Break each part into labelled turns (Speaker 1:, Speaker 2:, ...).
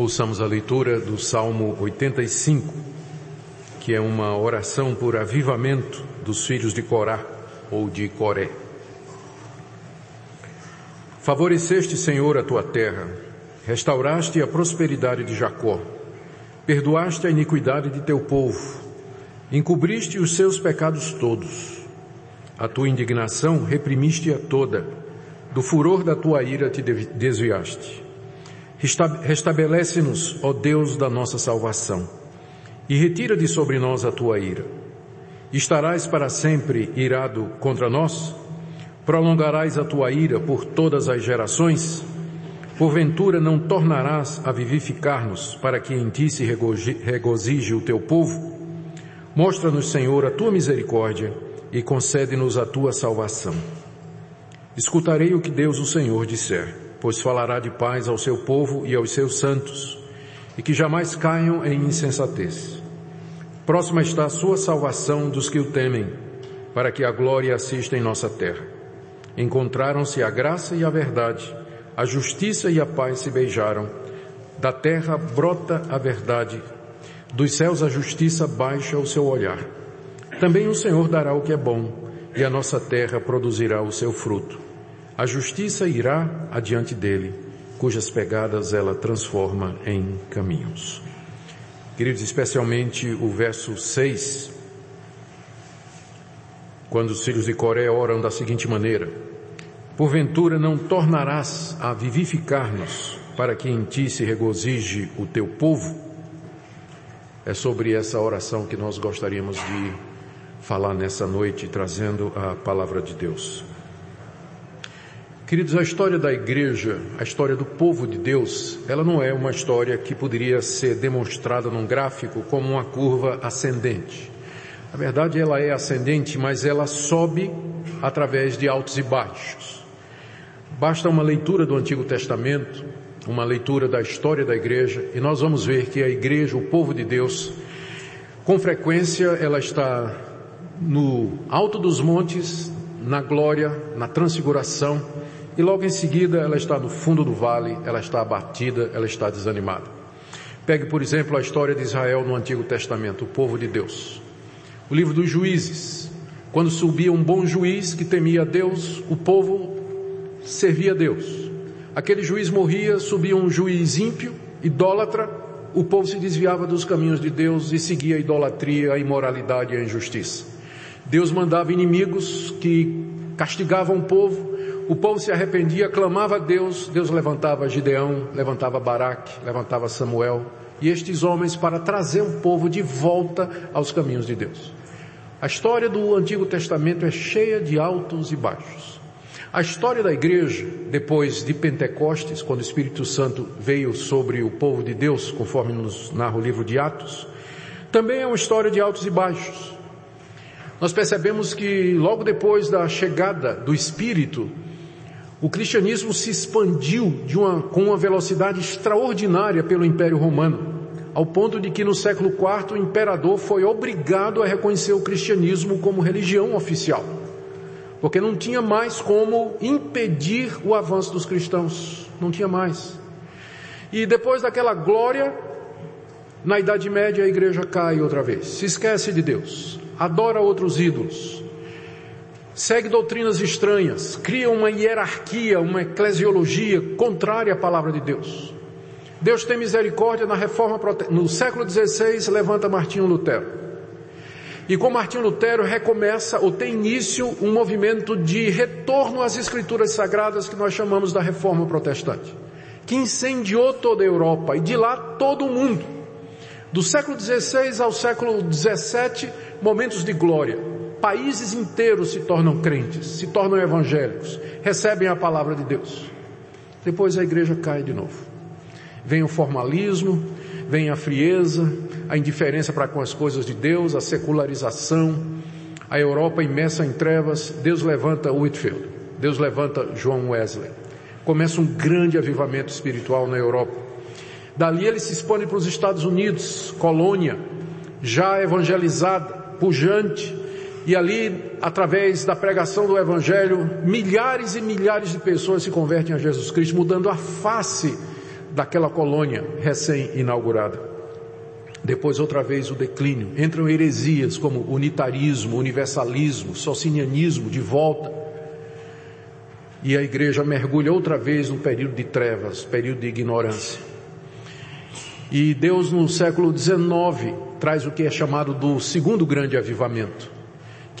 Speaker 1: Ouçamos a leitura do Salmo 85, que é uma oração por avivamento dos filhos de Corá ou de Coré. Favoreceste, Senhor, a tua terra, restauraste a prosperidade de Jacó, perdoaste a iniquidade de teu povo, encobriste os seus pecados todos. A tua indignação reprimiste-a toda, do furor da tua ira te desviaste. Restabelece-nos, ó Deus da nossa salvação, e retira de sobre nós a tua ira. Estarás para sempre irado contra nós? Prolongarás a tua ira por todas as gerações? Porventura não tornarás a vivificar-nos para que em ti se regozije o teu povo? Mostra-nos, Senhor, a tua misericórdia e concede-nos a tua salvação. Escutarei o que Deus o Senhor disser pois falará de paz ao seu povo e aos seus santos, e que jamais caiam em insensatez. Próxima está a sua salvação dos que o temem, para que a glória assista em nossa terra. Encontraram-se a graça e a verdade, a justiça e a paz se beijaram. Da terra brota a verdade, dos céus a justiça baixa o seu olhar. Também o Senhor dará o que é bom, e a nossa terra produzirá o seu fruto. A justiça irá adiante dele, cujas pegadas ela transforma em caminhos. Queridos, especialmente o verso 6, quando os filhos de Coré oram da seguinte maneira, Porventura não tornarás a vivificar-nos para que em ti se regozije o teu povo? É sobre essa oração que nós gostaríamos de falar nessa noite, trazendo a palavra de Deus. Queridos, a história da igreja, a história do povo de Deus, ela não é uma história que poderia ser demonstrada num gráfico como uma curva ascendente. Na verdade, ela é ascendente, mas ela sobe através de altos e baixos. Basta uma leitura do Antigo Testamento, uma leitura da história da igreja, e nós vamos ver que a igreja, o povo de Deus, com frequência ela está no alto dos montes, na glória, na transfiguração, e logo em seguida ela está no fundo do vale, ela está abatida, ela está desanimada. Pegue, por exemplo, a história de Israel no Antigo Testamento, o povo de Deus. O livro dos juízes. Quando subia um bom juiz que temia Deus, o povo servia a Deus. Aquele juiz morria, subia um juiz ímpio, idólatra, o povo se desviava dos caminhos de Deus e seguia a idolatria, a imoralidade e a injustiça. Deus mandava inimigos que castigavam o povo, o povo se arrependia, clamava a Deus, Deus levantava Gideão, levantava Baraque, levantava Samuel, e estes homens para trazer o povo de volta aos caminhos de Deus. A história do Antigo Testamento é cheia de altos e baixos. A história da igreja, depois de Pentecostes, quando o Espírito Santo veio sobre o povo de Deus, conforme nos narra o livro de Atos, também é uma história de altos e baixos. Nós percebemos que logo depois da chegada do Espírito, o cristianismo se expandiu uma, com uma velocidade extraordinária pelo Império Romano, ao ponto de que no século IV o imperador foi obrigado a reconhecer o cristianismo como religião oficial, porque não tinha mais como impedir o avanço dos cristãos, não tinha mais. E depois daquela glória, na Idade Média a igreja cai outra vez, se esquece de Deus, adora outros ídolos, segue doutrinas estranhas, cria uma hierarquia, uma eclesiologia contrária à palavra de Deus. Deus tem misericórdia na reforma no século XVI levanta Martinho Lutero. E com Martinho Lutero recomeça ou tem início um movimento de retorno às escrituras sagradas que nós chamamos da reforma protestante, que incendiou toda a Europa e de lá todo o mundo. Do século XVI ao século XVII, momentos de glória países inteiros se tornam crentes, se tornam evangélicos, recebem a palavra de Deus. Depois a igreja cai de novo. Vem o formalismo, vem a frieza, a indiferença para com as coisas de Deus, a secularização, a Europa imersa em trevas. Deus levanta Whitfield, Deus levanta João Wesley. Começa um grande avivamento espiritual na Europa. Dali ele se expande para os Estados Unidos, colônia, já evangelizada, pujante, e ali, através da pregação do Evangelho, milhares e milhares de pessoas se convertem a Jesus Cristo, mudando a face daquela colônia recém-inaugurada. Depois, outra vez, o declínio. Entram heresias como unitarismo, universalismo, socinianismo de volta. E a igreja mergulha outra vez no período de trevas, período de ignorância. E Deus, no século XIX, traz o que é chamado do segundo grande avivamento,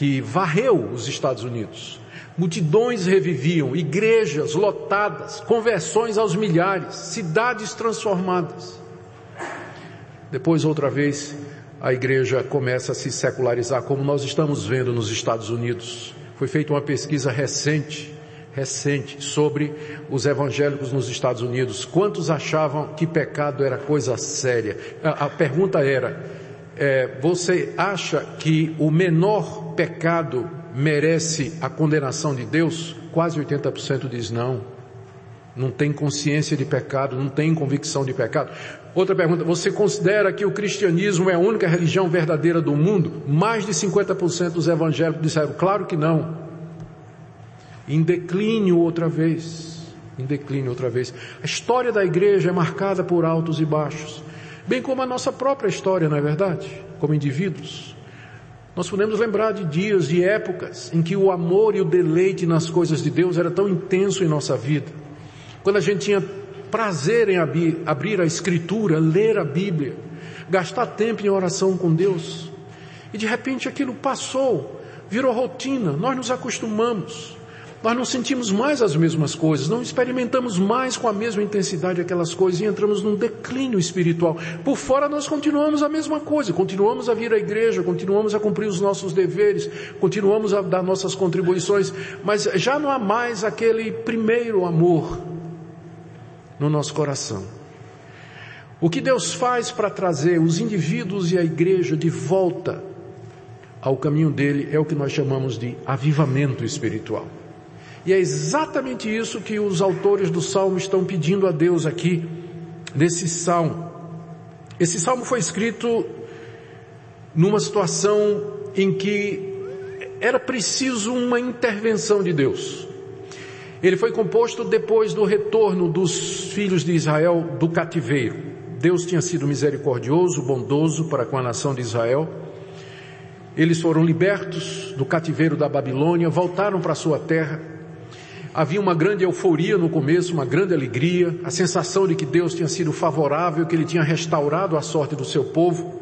Speaker 1: que varreu os Estados Unidos. Multidões reviviam, igrejas lotadas, conversões aos milhares, cidades transformadas. Depois, outra vez, a igreja começa a se secularizar, como nós estamos vendo nos Estados Unidos. Foi feita uma pesquisa recente, recente, sobre os evangélicos nos Estados Unidos. Quantos achavam que pecado era coisa séria? A, a pergunta era, é, você acha que o menor pecado merece a condenação de Deus? Quase 80% diz não. Não tem consciência de pecado, não tem convicção de pecado. Outra pergunta, você considera que o cristianismo é a única religião verdadeira do mundo? Mais de 50% dos evangélicos disseram, claro que não. Em declínio outra vez. Em declínio outra vez. A história da igreja é marcada por altos e baixos. Bem como a nossa própria história, não é verdade? Como indivíduos. Nós podemos lembrar de dias, de épocas em que o amor e o deleite nas coisas de Deus era tão intenso em nossa vida. Quando a gente tinha prazer em abrir a escritura, ler a Bíblia, gastar tempo em oração com Deus. E de repente aquilo passou, virou rotina, nós nos acostumamos. Nós não sentimos mais as mesmas coisas, não experimentamos mais com a mesma intensidade aquelas coisas e entramos num declínio espiritual. Por fora nós continuamos a mesma coisa, continuamos a vir à igreja, continuamos a cumprir os nossos deveres, continuamos a dar nossas contribuições, mas já não há mais aquele primeiro amor no nosso coração. O que Deus faz para trazer os indivíduos e a igreja de volta ao caminho dele é o que nós chamamos de avivamento espiritual. E é exatamente isso que os autores do salmo estão pedindo a Deus aqui, nesse salmo. Esse salmo foi escrito numa situação em que era preciso uma intervenção de Deus. Ele foi composto depois do retorno dos filhos de Israel do cativeiro. Deus tinha sido misericordioso, bondoso para com a nação de Israel. Eles foram libertos do cativeiro da Babilônia, voltaram para sua terra. Havia uma grande euforia no começo, uma grande alegria, a sensação de que Deus tinha sido favorável, que ele tinha restaurado a sorte do seu povo.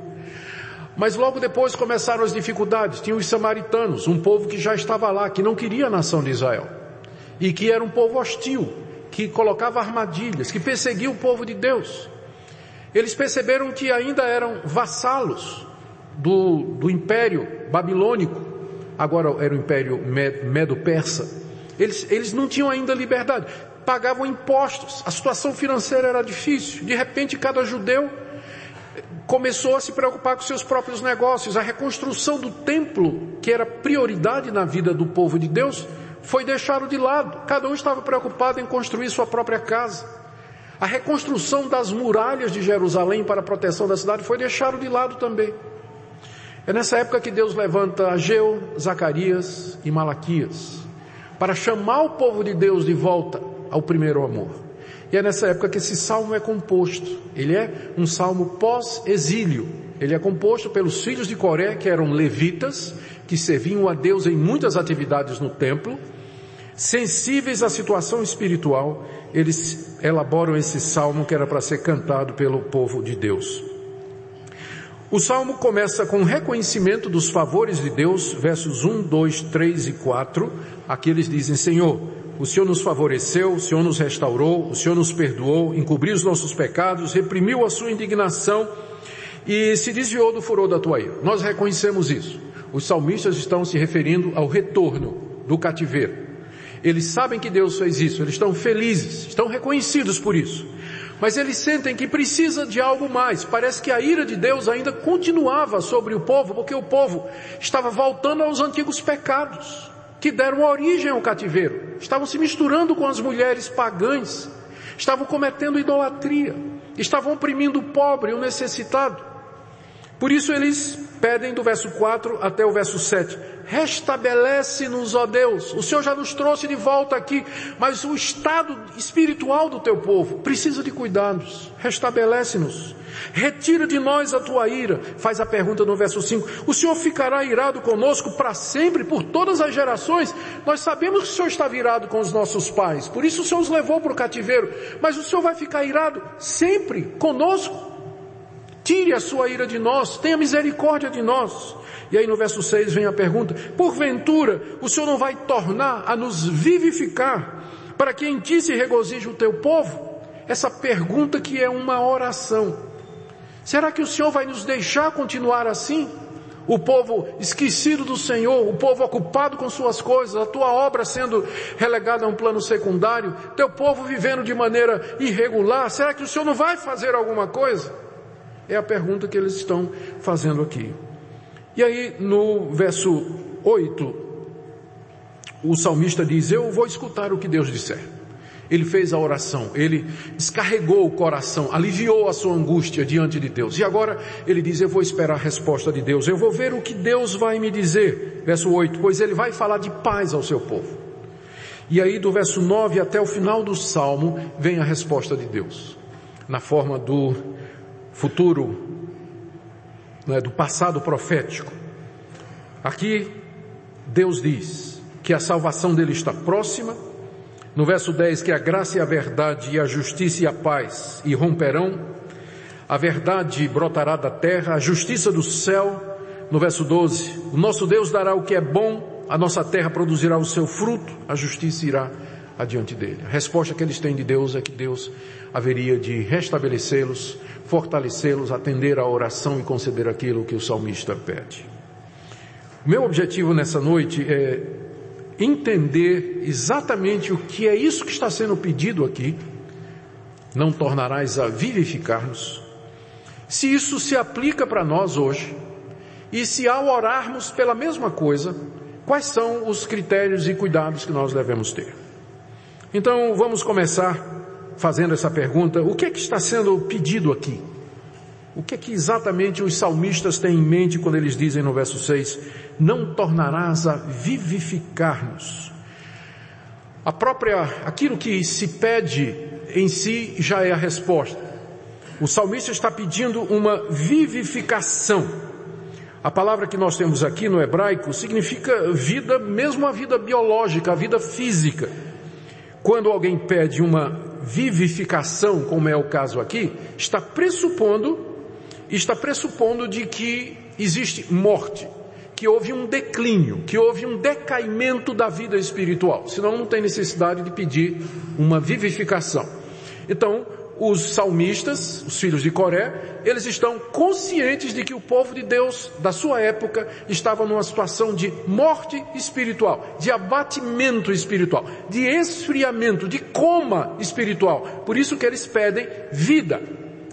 Speaker 1: Mas logo depois começaram as dificuldades. Tinha os samaritanos, um povo que já estava lá, que não queria a nação de Israel e que era um povo hostil, que colocava armadilhas, que perseguia o povo de Deus. Eles perceberam que ainda eram vassalos do, do império babilônico, agora era o império medo-persa. Eles, eles não tinham ainda liberdade, pagavam impostos, a situação financeira era difícil. De repente, cada judeu começou a se preocupar com seus próprios negócios. A reconstrução do templo, que era prioridade na vida do povo de Deus, foi deixado de lado. Cada um estava preocupado em construir sua própria casa. A reconstrução das muralhas de Jerusalém para a proteção da cidade foi deixado de lado também. É nessa época que Deus levanta Ageu, Zacarias e Malaquias para chamar o povo de Deus de volta ao primeiro amor. E é nessa época que esse salmo é composto. Ele é um salmo pós-exílio. Ele é composto pelos filhos de Coré, que eram levitas, que serviam a Deus em muitas atividades no templo, sensíveis à situação espiritual, eles elaboram esse salmo que era para ser cantado pelo povo de Deus. O salmo começa com reconhecimento dos favores de Deus, versos 1, 2, 3 e 4. Aqui eles dizem, Senhor, o Senhor nos favoreceu, o Senhor nos restaurou, o Senhor nos perdoou, encobriu os nossos pecados, reprimiu a sua indignação e se desviou do furor da tua ira. Nós reconhecemos isso. Os salmistas estão se referindo ao retorno do cativeiro. Eles sabem que Deus fez isso, eles estão felizes, estão reconhecidos por isso. Mas eles sentem que precisa de algo mais. Parece que a ira de Deus ainda continuava sobre o povo, porque o povo estava voltando aos antigos pecados que deram origem ao cativeiro. Estavam se misturando com as mulheres pagãs, estavam cometendo idolatria, estavam oprimindo o pobre o necessitado. Por isso eles pedem do verso 4 até o verso 7. Restabelece-nos, ó Deus. O Senhor já nos trouxe de volta aqui, mas o estado espiritual do teu povo precisa de cuidados. Restabelece-nos. Retira de nós a tua ira. Faz a pergunta no verso 5. O Senhor ficará irado conosco para sempre, por todas as gerações. Nós sabemos que o Senhor está virado com os nossos pais. Por isso o Senhor os levou para o cativeiro. Mas o Senhor vai ficar irado sempre conosco. Tire a sua ira de nós. Tenha misericórdia de nós. E aí no verso 6 vem a pergunta: Porventura, o Senhor não vai tornar a nos vivificar, para que em ti se regozije o teu povo? Essa pergunta que é uma oração. Será que o Senhor vai nos deixar continuar assim? O povo esquecido do Senhor, o povo ocupado com suas coisas, a tua obra sendo relegada a um plano secundário, teu povo vivendo de maneira irregular, será que o Senhor não vai fazer alguma coisa? É a pergunta que eles estão fazendo aqui. E aí, no verso 8, o salmista diz: Eu vou escutar o que Deus disser. Ele fez a oração, ele descarregou o coração, aliviou a sua angústia diante de Deus. E agora ele diz: Eu vou esperar a resposta de Deus, eu vou ver o que Deus vai me dizer. Verso 8: Pois ele vai falar de paz ao seu povo. E aí, do verso 9 até o final do salmo, vem a resposta de Deus, na forma do futuro é, do passado profético. Aqui, Deus diz que a salvação dele está próxima. No verso 10, que a graça e a verdade e a justiça e a paz irromperão. A verdade brotará da terra, a justiça do céu. No verso 12, o nosso Deus dará o que é bom, a nossa terra produzirá o seu fruto, a justiça irá adiante dele. A resposta que eles têm de Deus é que Deus haveria de restabelecê-los, fortalecê-los, atender à oração e conceder aquilo que o salmista pede. Meu objetivo nessa noite é entender exatamente o que é isso que está sendo pedido aqui. Não tornarás a vivificar-nos. Se isso se aplica para nós hoje, e se ao orarmos pela mesma coisa, quais são os critérios e cuidados que nós devemos ter? Então vamos começar fazendo essa pergunta, o que é que está sendo pedido aqui? O que é que exatamente os salmistas têm em mente quando eles dizem no verso 6, não tornarás a vivificar-nos? A própria, aquilo que se pede em si já é a resposta. O salmista está pedindo uma vivificação. A palavra que nós temos aqui no hebraico significa vida, mesmo a vida biológica, a vida física. Quando alguém pede uma vivificação, como é o caso aqui, está pressupondo, está pressupondo de que existe morte, que houve um declínio, que houve um decaimento da vida espiritual. Senão não tem necessidade de pedir uma vivificação. Então, os salmistas, os filhos de Coré, eles estão conscientes de que o povo de Deus da sua época estava numa situação de morte espiritual, de abatimento espiritual, de esfriamento, de coma espiritual. Por isso que eles pedem vida.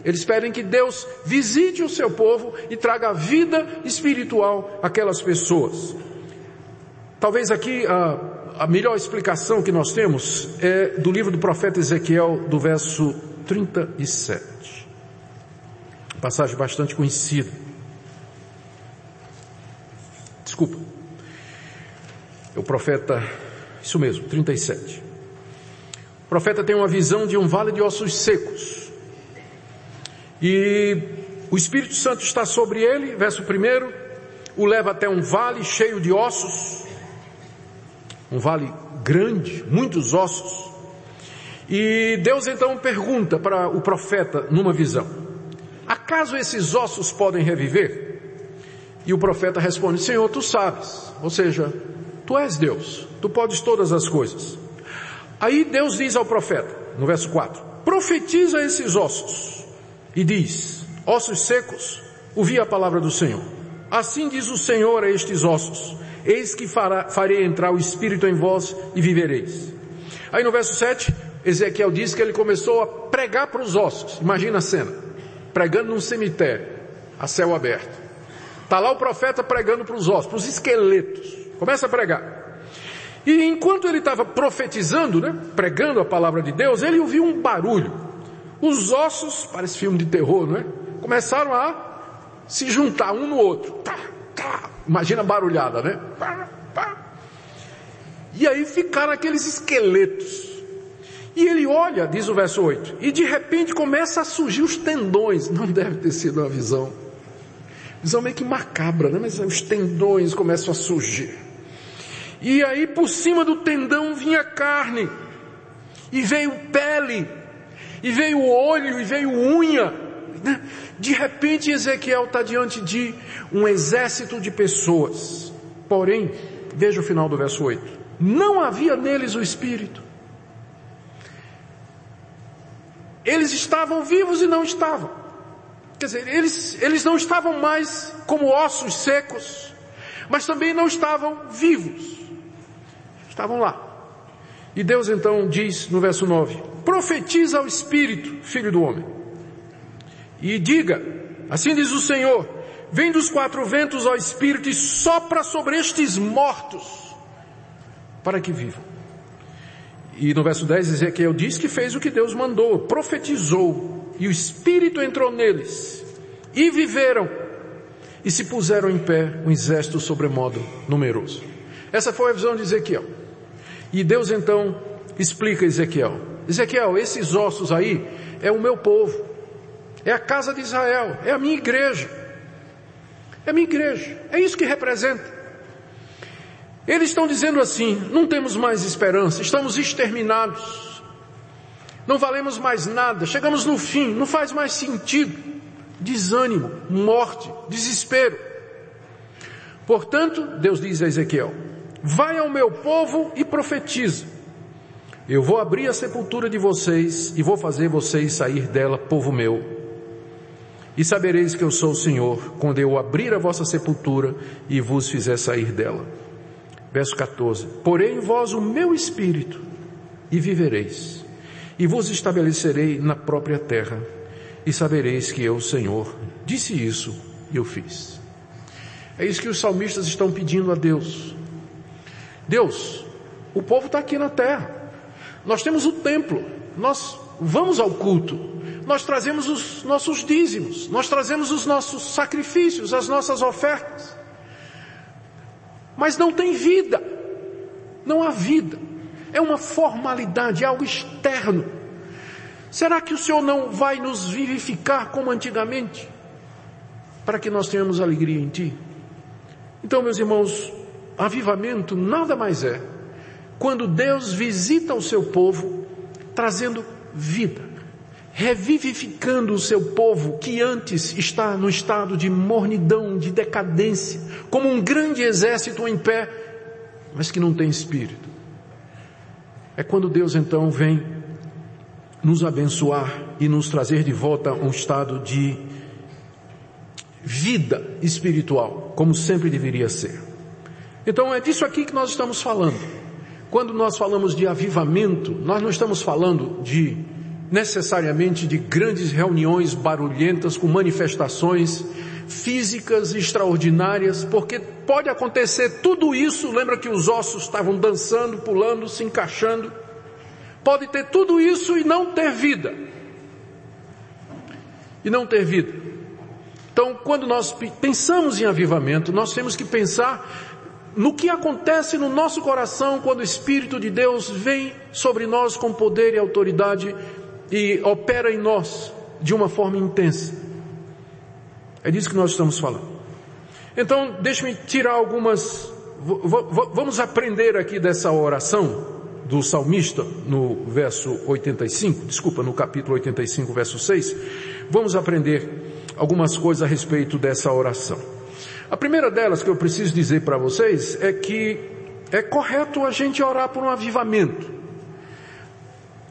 Speaker 1: Eles pedem que Deus visite o seu povo e traga vida espiritual àquelas pessoas. Talvez aqui a, a melhor explicação que nós temos é do livro do profeta Ezequiel, do verso 37. Passagem bastante conhecida. Desculpa. É o profeta, isso mesmo, 37. O profeta tem uma visão de um vale de ossos secos. E o Espírito Santo está sobre ele, verso 1, o leva até um vale cheio de ossos, um vale grande, muitos ossos. E Deus então pergunta para o profeta numa visão: Acaso esses ossos podem reviver? E o profeta responde: Senhor, tu sabes. Ou seja, tu és Deus, tu podes todas as coisas. Aí Deus diz ao profeta, no verso 4: Profetiza esses ossos e diz: Ossos secos, ouvi a palavra do Senhor. Assim diz o Senhor a estes ossos: Eis que fará, farei entrar o Espírito em vós e vivereis. Aí no verso 7, Ezequiel diz que ele começou a pregar para os ossos. Imagina a cena. Pregando num cemitério, a céu aberto. Está lá o profeta pregando para os ossos, para os esqueletos. Começa a pregar. E enquanto ele estava profetizando, né, pregando a palavra de Deus, ele ouviu um barulho. Os ossos, parece filme de terror, não é? Começaram a se juntar um no outro. Tá, tá. Imagina a barulhada, né? E aí ficaram aqueles esqueletos. E ele olha, diz o verso 8, e de repente começa a surgir os tendões. Não deve ter sido uma visão. Visão meio que macabra, né? Mas os tendões começam a surgir. E aí por cima do tendão vinha carne. E veio pele. E veio olho, e veio unha. Né? De repente Ezequiel está diante de um exército de pessoas. Porém, veja o final do verso 8. Não havia neles o Espírito. Eles estavam vivos e não estavam. Quer dizer, eles, eles não estavam mais como ossos secos, mas também não estavam vivos. Estavam lá. E Deus então diz no verso 9: Profetiza ao Espírito, filho do homem, e diga: Assim diz o Senhor, vem dos quatro ventos ao Espírito e sopra sobre estes mortos, para que vivam. E no verso 10 Ezequiel diz que fez o que Deus mandou, profetizou, e o Espírito entrou neles, e viveram, e se puseram em pé um exército sobremodo numeroso. Essa foi a visão de Ezequiel. E Deus então explica a Ezequiel: Ezequiel, esses ossos aí é o meu povo, é a casa de Israel, é a minha igreja, é a minha igreja, é isso que representa. Eles estão dizendo assim: não temos mais esperança, estamos exterminados, não valemos mais nada, chegamos no fim, não faz mais sentido. Desânimo, morte, desespero. Portanto, Deus diz a Ezequiel: vai ao meu povo e profetiza. Eu vou abrir a sepultura de vocês e vou fazer vocês sair dela, povo meu. E sabereis que eu sou o Senhor, quando eu abrir a vossa sepultura e vos fizer sair dela. Verso 14: Porém vós o meu espírito, e vivereis, e vos estabelecerei na própria terra, e sabereis que eu, Senhor, disse isso e eu fiz. É isso que os salmistas estão pedindo a Deus. Deus, o povo está aqui na terra. Nós temos o templo. Nós vamos ao culto. Nós trazemos os nossos dízimos. Nós trazemos os nossos sacrifícios, as nossas ofertas mas não tem vida. Não há vida. É uma formalidade, é algo externo. Será que o Senhor não vai nos vivificar como antigamente? Para que nós tenhamos alegria em Ti? Então, meus irmãos, avivamento nada mais é quando Deus visita o seu povo trazendo vida revivificando o seu povo que antes está no estado de mornidão, de decadência, como um grande exército em pé, mas que não tem espírito. É quando Deus então vem nos abençoar e nos trazer de volta a um estado de vida espiritual, como sempre deveria ser. Então é disso aqui que nós estamos falando. Quando nós falamos de avivamento, nós não estamos falando de necessariamente de grandes reuniões barulhentas com manifestações físicas extraordinárias, porque pode acontecer tudo isso, lembra que os ossos estavam dançando, pulando, se encaixando. Pode ter tudo isso e não ter vida. E não ter vida. Então, quando nós pensamos em avivamento, nós temos que pensar no que acontece no nosso coração quando o Espírito de Deus vem sobre nós com poder e autoridade e opera em nós de uma forma intensa. É disso que nós estamos falando. Então, deixe-me tirar algumas. Vamos aprender aqui dessa oração do salmista no verso 85, desculpa, no capítulo 85, verso 6. Vamos aprender algumas coisas a respeito dessa oração. A primeira delas que eu preciso dizer para vocês é que é correto a gente orar por um avivamento.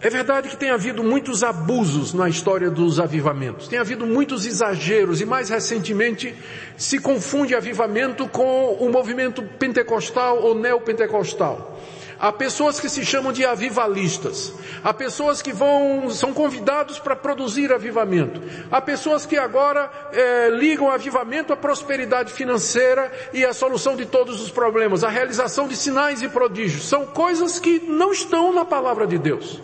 Speaker 1: É verdade que tem havido muitos abusos na história dos avivamentos, tem havido muitos exageros e mais recentemente se confunde avivamento com o movimento pentecostal ou neopentecostal. Há pessoas que se chamam de avivalistas. Há pessoas que vão, são convidados para produzir avivamento. Há pessoas que agora é, ligam avivamento à prosperidade financeira e à solução de todos os problemas, à realização de sinais e prodígios. São coisas que não estão na palavra de Deus.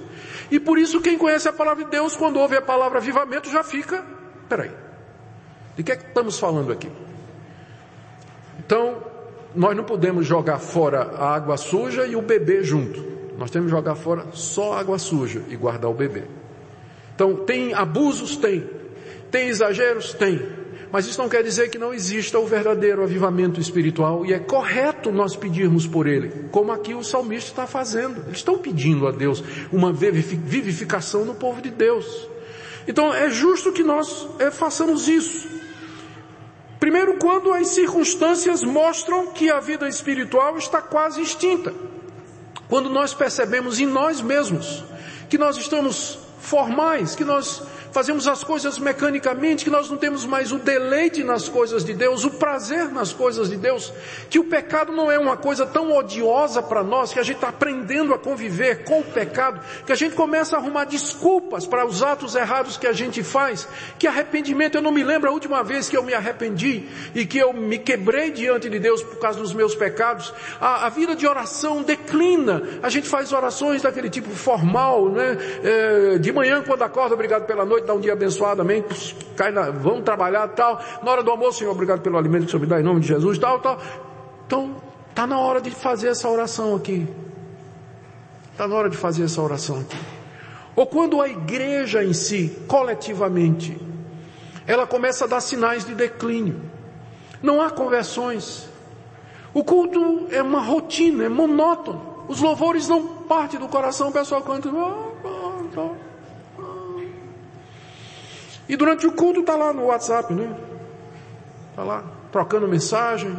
Speaker 1: E por isso quem conhece a palavra de Deus, quando ouve a palavra avivamento, já fica, peraí, De que é que estamos falando aqui? Então, nós não podemos jogar fora a água suja e o bebê junto. Nós temos que jogar fora só a água suja e guardar o bebê. Então, tem abusos? Tem. Tem exageros? Tem. Mas isso não quer dizer que não exista o verdadeiro avivamento espiritual e é correto nós pedirmos por ele, como aqui o salmista está fazendo. Eles estão pedindo a Deus uma vivificação no povo de Deus. Então é justo que nós é, façamos isso. Primeiro, quando as circunstâncias mostram que a vida espiritual está quase extinta. Quando nós percebemos em nós mesmos que nós estamos formais, que nós fazemos as coisas mecanicamente, que nós não temos mais o deleite nas coisas de Deus, o prazer nas coisas de Deus, que o pecado não é uma coisa tão odiosa para nós, que a gente está aprendendo a conviver com o pecado, que a gente começa a arrumar desculpas para os atos errados que a gente faz, que arrependimento, eu não me lembro a última vez que eu me arrependi e que eu me quebrei diante de Deus por causa dos meus pecados, a, a vida de oração declina, a gente faz orações daquele tipo formal, né? É, de manhã quando acorda, obrigado pela noite, noite, dá um dia abençoado, amém. Cai na, vamos trabalhar, tal. Na hora do almoço, Senhor, obrigado pelo alimento que o Senhor me dá em nome de Jesus, tal, tal. Então, está na hora de fazer essa oração aqui. Está na hora de fazer essa oração aqui. Ou quando a igreja em si, coletivamente, ela começa a dar sinais de declínio. Não há conversões. O culto é uma rotina, é monótono. Os louvores não partem do coração, o pessoal canta. Oh, oh, oh. E durante o culto está lá no WhatsApp, né? Está lá, trocando mensagem.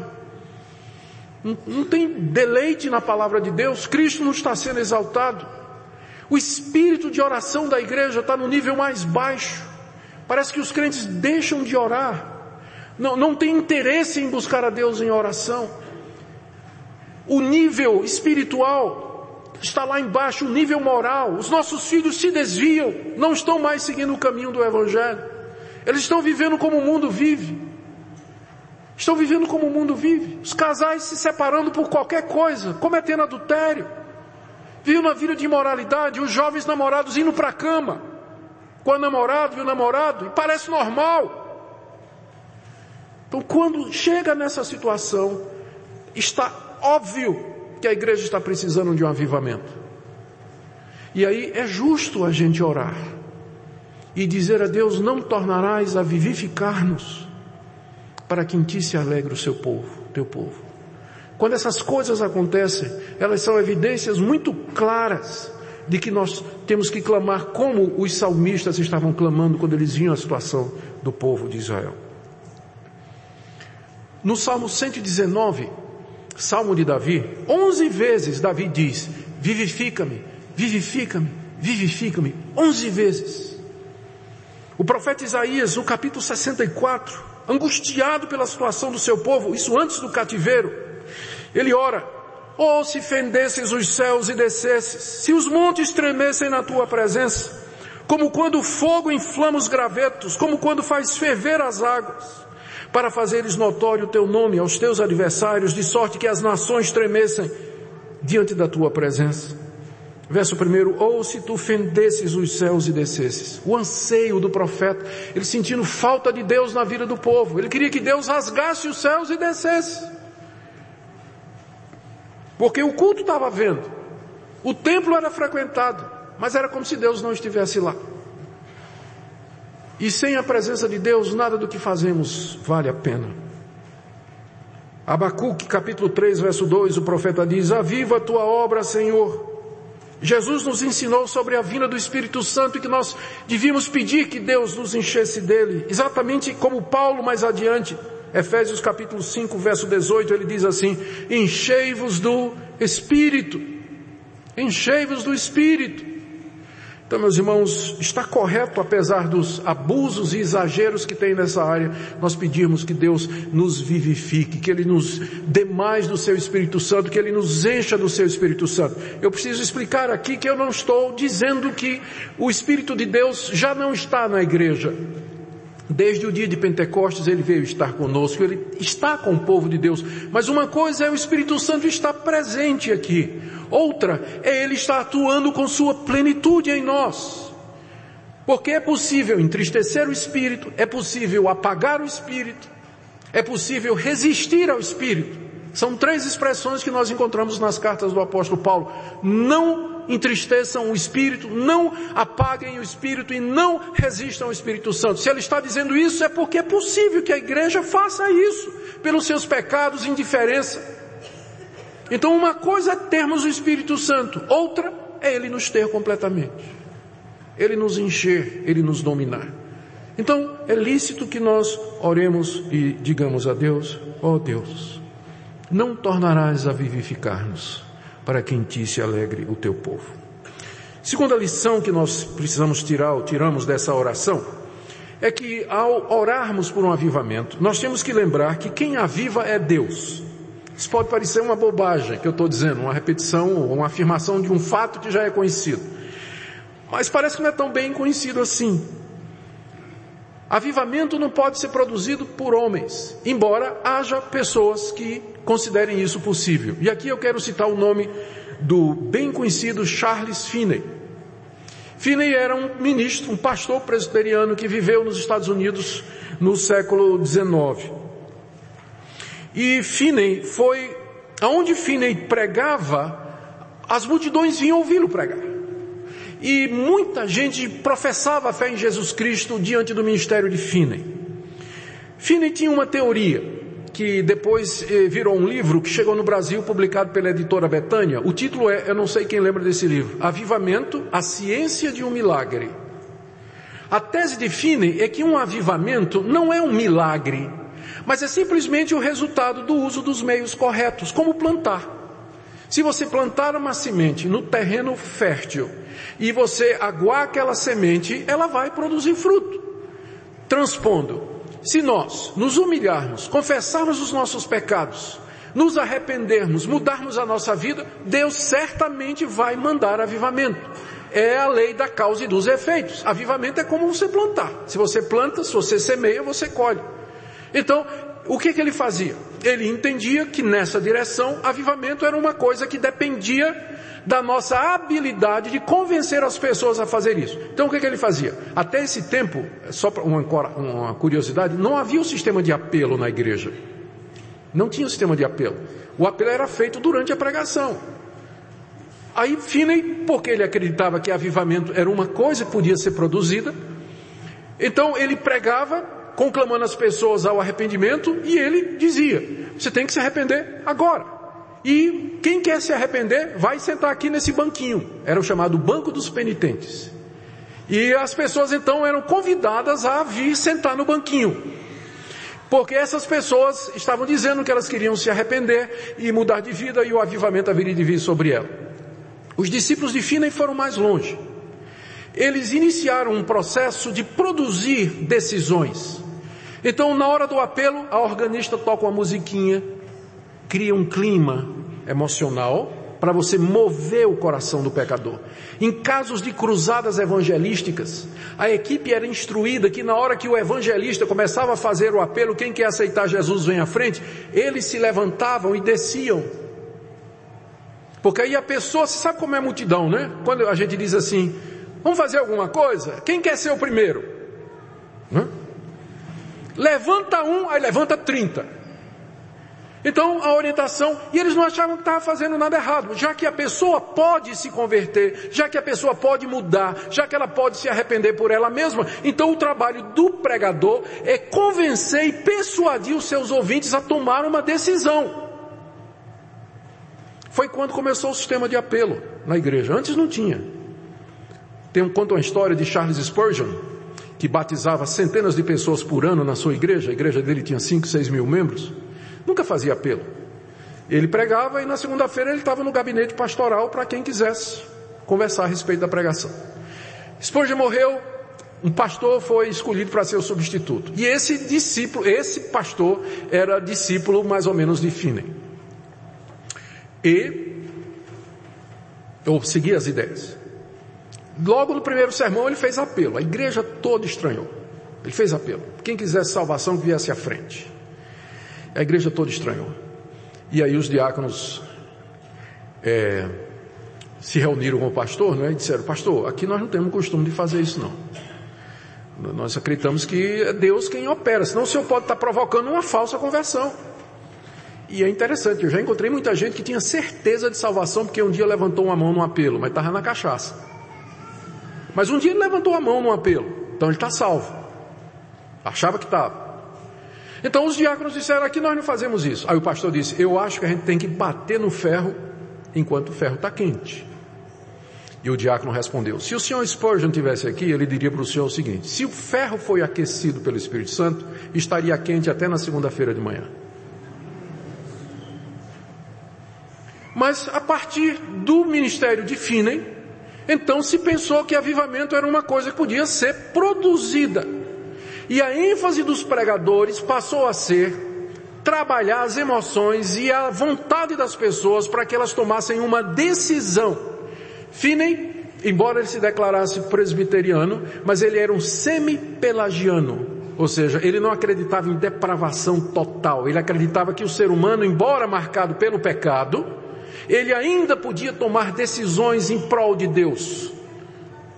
Speaker 1: Não, não tem deleite na palavra de Deus, Cristo não está sendo exaltado. O espírito de oração da igreja está no nível mais baixo. Parece que os crentes deixam de orar. Não, não tem interesse em buscar a Deus em oração. O nível espiritual está lá embaixo, o nível moral. Os nossos filhos se desviam, não estão mais seguindo o caminho do Evangelho. Eles estão vivendo como o mundo vive. Estão vivendo como o mundo vive. Os casais se separando por qualquer coisa, cometendo adultério. Vivem uma vida de imoralidade, os jovens namorados indo para a cama com a namorada e o namorado, e parece normal. Então, quando chega nessa situação, está óbvio que a igreja está precisando de um avivamento. E aí é justo a gente orar e dizer a Deus: Não tornarás a vivificar-nos, para que em ti se alegre o seu povo, teu povo. Quando essas coisas acontecem, elas são evidências muito claras de que nós temos que clamar como os salmistas estavam clamando quando eles viam a situação do povo de Israel. No Salmo 119, Salmo de Davi, onze vezes Davi diz: vivifica-me, vivifica-me, vivifica-me, onze vezes. O profeta Isaías, no capítulo 64, angustiado pela situação do seu povo, isso antes do cativeiro, ele ora, oh se fendesses os céus e descesses, se os montes tremessem na tua presença, como quando o fogo inflama os gravetos, como quando faz ferver as águas, para fazeres notório o teu nome aos teus adversários, de sorte que as nações tremessem diante da tua presença. Verso primeiro, ou se tu fendesses os céus e descesses. O anseio do profeta, ele sentindo falta de Deus na vida do povo. Ele queria que Deus rasgasse os céus e descesse. Porque o culto estava vendo. O templo era frequentado, mas era como se Deus não estivesse lá. E sem a presença de Deus, nada do que fazemos vale a pena. Abacuque capítulo 3, verso 2, o profeta diz, aviva a tua obra, Senhor. Jesus nos ensinou sobre a vinda do Espírito Santo e que nós devíamos pedir que Deus nos enchesse dele, exatamente como Paulo mais adiante, Efésios capítulo 5, verso 18, ele diz assim, enchei-vos do Espírito, enchei-vos do Espírito. Então, meus irmãos, está correto, apesar dos abusos e exageros que tem nessa área, nós pedimos que Deus nos vivifique, que Ele nos dê mais do Seu Espírito Santo, que Ele nos encha do Seu Espírito Santo. Eu preciso explicar aqui que eu não estou dizendo que o Espírito de Deus já não está na igreja. Desde o dia de Pentecostes ele veio estar conosco, ele está com o povo de Deus. Mas uma coisa é o Espírito Santo estar presente aqui. Outra é Ele estar atuando com Sua plenitude em nós. Porque é possível entristecer o espírito, é possível apagar o espírito, é possível resistir ao espírito. São três expressões que nós encontramos nas cartas do apóstolo Paulo. Não entristeçam o espírito, não apaguem o espírito e não resistam ao Espírito Santo. Se ele está dizendo isso, é porque é possível que a igreja faça isso, pelos seus pecados e indiferença. Então uma coisa é termos o Espírito Santo, outra é ele nos ter completamente. Ele nos encher, ele nos dominar. Então é lícito que nós oremos e digamos a Deus, ó oh Deus, não tornarás a vivificar-nos, para que em ti se alegre o teu povo. Segunda lição que nós precisamos tirar, ou tiramos dessa oração, é que ao orarmos por um avivamento, nós temos que lembrar que quem aviva é Deus. Isso pode parecer uma bobagem que eu estou dizendo, uma repetição, uma afirmação de um fato que já é conhecido. Mas parece que não é tão bem conhecido assim. Avivamento não pode ser produzido por homens, embora haja pessoas que considerem isso possível. E aqui eu quero citar o nome do bem conhecido Charles Finney. Finney era um ministro, um pastor presbiteriano que viveu nos Estados Unidos no século XIX. E Finney foi, aonde Finney pregava, as multidões vinham ouvi-lo pregar. E muita gente professava a fé em Jesus Cristo diante do ministério de Finney. Finney tinha uma teoria que depois eh, virou um livro que chegou no Brasil, publicado pela editora Betânia. O título é, eu não sei quem lembra desse livro, Avivamento, a ciência de um milagre. A tese de Finney é que um avivamento não é um milagre, mas é simplesmente o resultado do uso dos meios corretos, como plantar. Se você plantar uma semente no terreno fértil e você aguar aquela semente, ela vai produzir fruto. Transpondo, se nós nos humilharmos, confessarmos os nossos pecados, nos arrependermos, mudarmos a nossa vida, Deus certamente vai mandar avivamento. É a lei da causa e dos efeitos. Avivamento é como você plantar. Se você planta, se você semeia, você colhe. Então, o que, que ele fazia? Ele entendia que nessa direção, avivamento era uma coisa que dependia da nossa habilidade de convencer as pessoas a fazer isso. Então o que, que ele fazia? Até esse tempo, só uma, uma curiosidade, não havia o um sistema de apelo na igreja. Não tinha o um sistema de apelo. O apelo era feito durante a pregação. Aí Finney, porque ele acreditava que avivamento era uma coisa que podia ser produzida, então ele pregava conclamando as pessoas ao arrependimento e ele dizia: você tem que se arrepender agora. E quem quer se arrepender vai sentar aqui nesse banquinho. Era o chamado banco dos penitentes. E as pessoas então eram convidadas a vir sentar no banquinho. Porque essas pessoas estavam dizendo que elas queriam se arrepender e mudar de vida e o avivamento haveria de vir sobre ela. Os discípulos de Finney foram mais longe. Eles iniciaram um processo de produzir decisões. Então, na hora do apelo, a organista toca uma musiquinha, cria um clima emocional para você mover o coração do pecador. Em casos de cruzadas evangelísticas, a equipe era instruída que na hora que o evangelista começava a fazer o apelo, quem quer aceitar Jesus vem à frente, eles se levantavam e desciam. Porque aí a pessoa, você sabe como é a multidão, né? Quando a gente diz assim, vamos fazer alguma coisa? Quem quer ser o primeiro? Levanta um, aí levanta trinta. Então a orientação, e eles não achavam que estava fazendo nada errado, já que a pessoa pode se converter, já que a pessoa pode mudar, já que ela pode se arrepender por ela mesma, então o trabalho do pregador é convencer e persuadir os seus ouvintes a tomar uma decisão. Foi quando começou o sistema de apelo na igreja, antes não tinha. Tem um, conta uma história de Charles Spurgeon, que batizava centenas de pessoas por ano na sua igreja, a igreja dele tinha 5, 6 mil membros, nunca fazia apelo. Ele pregava e na segunda-feira ele estava no gabinete pastoral para quem quisesse conversar a respeito da pregação. Spurgeon morreu, um pastor foi escolhido para ser o substituto. E esse discípulo, esse pastor era discípulo mais ou menos de Finney. E eu segui as ideias. Logo no primeiro sermão ele fez apelo, a igreja toda estranhou. Ele fez apelo. Quem quisesse salvação que viesse à frente. A igreja toda estranhou. E aí os diáconos é, se reuniram com o pastor né, e disseram, pastor, aqui nós não temos costume de fazer isso não. Nós acreditamos que é Deus quem opera, senão o senhor pode estar provocando uma falsa conversão. E é interessante, eu já encontrei muita gente que tinha certeza de salvação porque um dia levantou uma mão no apelo, mas estava na cachaça. Mas um dia ele levantou a mão no apelo, então ele está salvo. Achava que estava. Então os diáconos disseram: aqui nós não fazemos isso. Aí o pastor disse: eu acho que a gente tem que bater no ferro enquanto o ferro está quente. E o diácono respondeu: Se o senhor Spurgeon tivesse aqui, ele diria para o senhor o seguinte: se o ferro foi aquecido pelo Espírito Santo, estaria quente até na segunda-feira de manhã. Mas a partir do ministério de Finney, então se pensou que avivamento era uma coisa que podia ser produzida. E a ênfase dos pregadores passou a ser trabalhar as emoções e a vontade das pessoas para que elas tomassem uma decisão Finney, embora ele se declarasse presbiteriano, mas ele era um semi-pelagiano. Ou seja, ele não acreditava em depravação total. Ele acreditava que o ser humano, embora marcado pelo pecado, ele ainda podia tomar decisões em prol de Deus.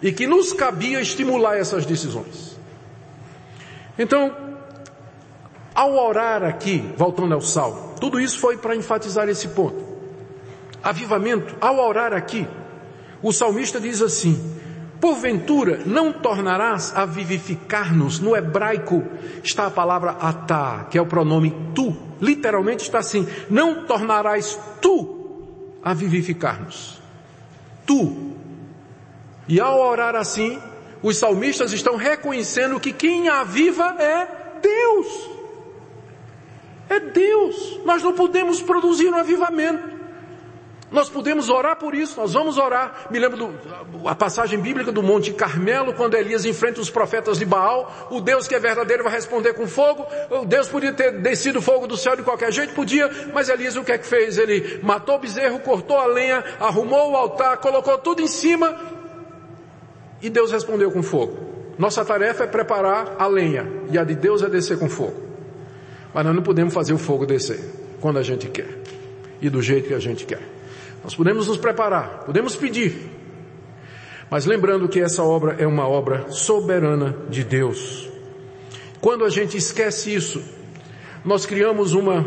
Speaker 1: E que nos cabia estimular essas decisões. Então, ao orar aqui, voltando ao salmo, tudo isso foi para enfatizar esse ponto. Avivamento, ao orar aqui, o salmista diz assim: Porventura não tornarás a vivificar-nos. No hebraico está a palavra atá, que é o pronome tu. Literalmente está assim: Não tornarás tu a vivificar-nos. Tu. E ao orar assim, os salmistas estão reconhecendo que quem aviva é Deus. É Deus. Nós não podemos produzir um avivamento. Nós podemos orar por isso, nós vamos orar. Me lembro da passagem bíblica do Monte Carmelo, quando Elias enfrenta os profetas de Baal, o Deus que é verdadeiro vai responder com fogo. O Deus podia ter descido fogo do céu de qualquer jeito, podia, mas Elias o que é que fez? Ele matou o bezerro, cortou a lenha, arrumou o altar, colocou tudo em cima e Deus respondeu com fogo. Nossa tarefa é preparar a lenha e a de Deus é descer com fogo. Mas nós não podemos fazer o fogo descer quando a gente quer e do jeito que a gente quer. Nós podemos nos preparar, podemos pedir, mas lembrando que essa obra é uma obra soberana de Deus. Quando a gente esquece isso, nós criamos uma,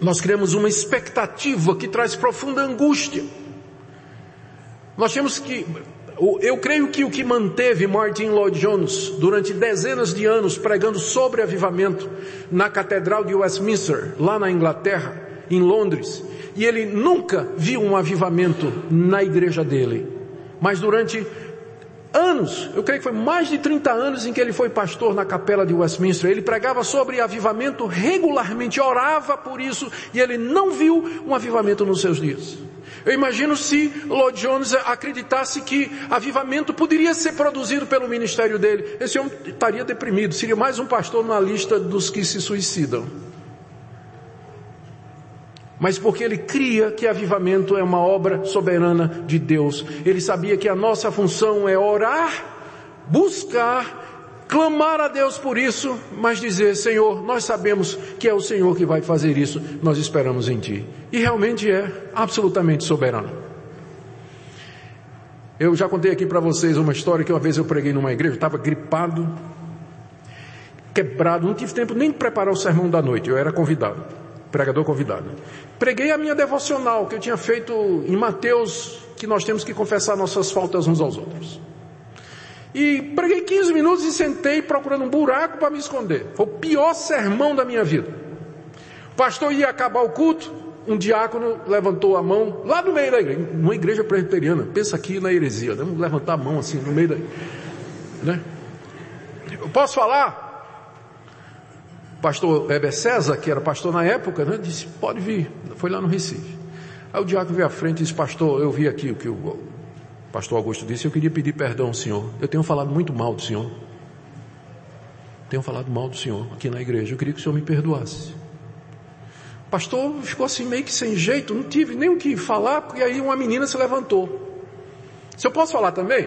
Speaker 1: nós criamos uma expectativa que traz profunda angústia. Nós temos que, eu creio que o que manteve Martin Lloyd Jones durante dezenas de anos pregando sobre avivamento na Catedral de Westminster, lá na Inglaterra, em Londres, e ele nunca viu um avivamento na igreja dele. Mas durante anos, eu creio que foi mais de 30 anos em que ele foi pastor na capela de Westminster, ele pregava sobre avivamento regularmente, orava por isso, e ele não viu um avivamento nos seus dias. Eu imagino se Lord Jones acreditasse que avivamento poderia ser produzido pelo ministério dele. Esse homem estaria deprimido, seria mais um pastor na lista dos que se suicidam mas porque ele cria que avivamento é uma obra soberana de Deus. Ele sabia que a nossa função é orar, buscar, clamar a Deus por isso, mas dizer: Senhor, nós sabemos que é o Senhor que vai fazer isso, nós esperamos em Ti. E realmente é absolutamente soberano. Eu já contei aqui para vocês uma história que uma vez eu preguei numa igreja, estava gripado, quebrado, não tive tempo nem de preparar o sermão da noite, eu era convidado pregador convidado. Preguei a minha devocional que eu tinha feito em Mateus, que nós temos que confessar nossas faltas uns aos outros. E preguei 15 minutos e sentei procurando um buraco para me esconder. Foi o pior sermão da minha vida. O pastor ia acabar o culto, um diácono levantou a mão lá no meio da igreja, numa igreja presbiteriana. Pensa aqui na heresia, né? levantar a mão assim no meio da, né? Eu posso falar? Pastor Weber César, que era pastor na época, né, disse, pode vir, foi lá no Recife. Aí o diácono veio à frente e disse, pastor, eu vi aqui o que o pastor Augusto disse, eu queria pedir perdão ao senhor. Eu tenho falado muito mal do senhor. Tenho falado mal do senhor aqui na igreja, eu queria que o senhor me perdoasse. O pastor ficou assim meio que sem jeito, não tive nem o que falar, porque aí uma menina se levantou. Se eu posso falar também?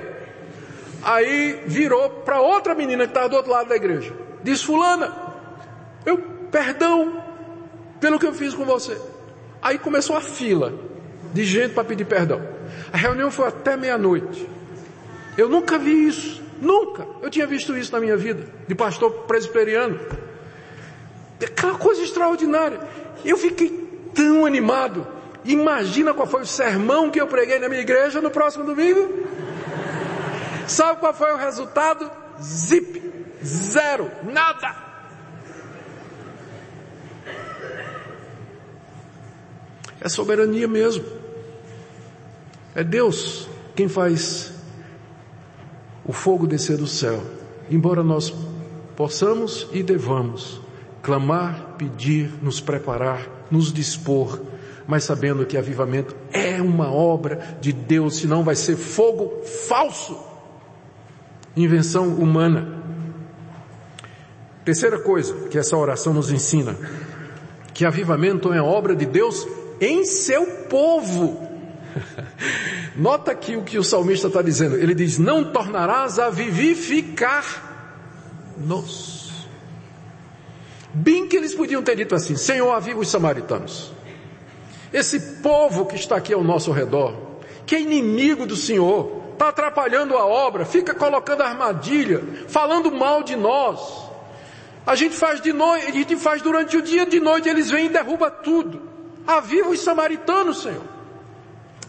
Speaker 1: Aí virou para outra menina que estava do outro lado da igreja. Diz, fulana, eu, perdão pelo que eu fiz com você. Aí começou a fila de gente para pedir perdão. A reunião foi até meia-noite. Eu nunca vi isso. Nunca eu tinha visto isso na minha vida, de pastor presbiteriano. Aquela coisa extraordinária. Eu fiquei tão animado. Imagina qual foi o sermão que eu preguei na minha igreja no próximo domingo? Sabe qual foi o resultado? Zip, zero, nada. É soberania mesmo. É Deus quem faz o fogo descer do céu. Embora nós possamos e devamos clamar, pedir, nos preparar, nos dispor, mas sabendo que avivamento é uma obra de Deus, senão vai ser fogo falso, invenção humana. Terceira coisa que essa oração nos ensina, que avivamento é obra de Deus em seu povo. Nota aqui o que o salmista está dizendo. Ele diz: Não tornarás a vivificar-nos. Bem que eles podiam ter dito assim: Senhor, aviva os samaritanos. Esse povo que está aqui ao nosso redor, que é inimigo do Senhor, está atrapalhando a obra, fica colocando armadilha, falando mal de nós. A gente faz de noite, a gente faz durante o dia, de noite eles vêm e derruba tudo. Aviva os samaritanos, Senhor.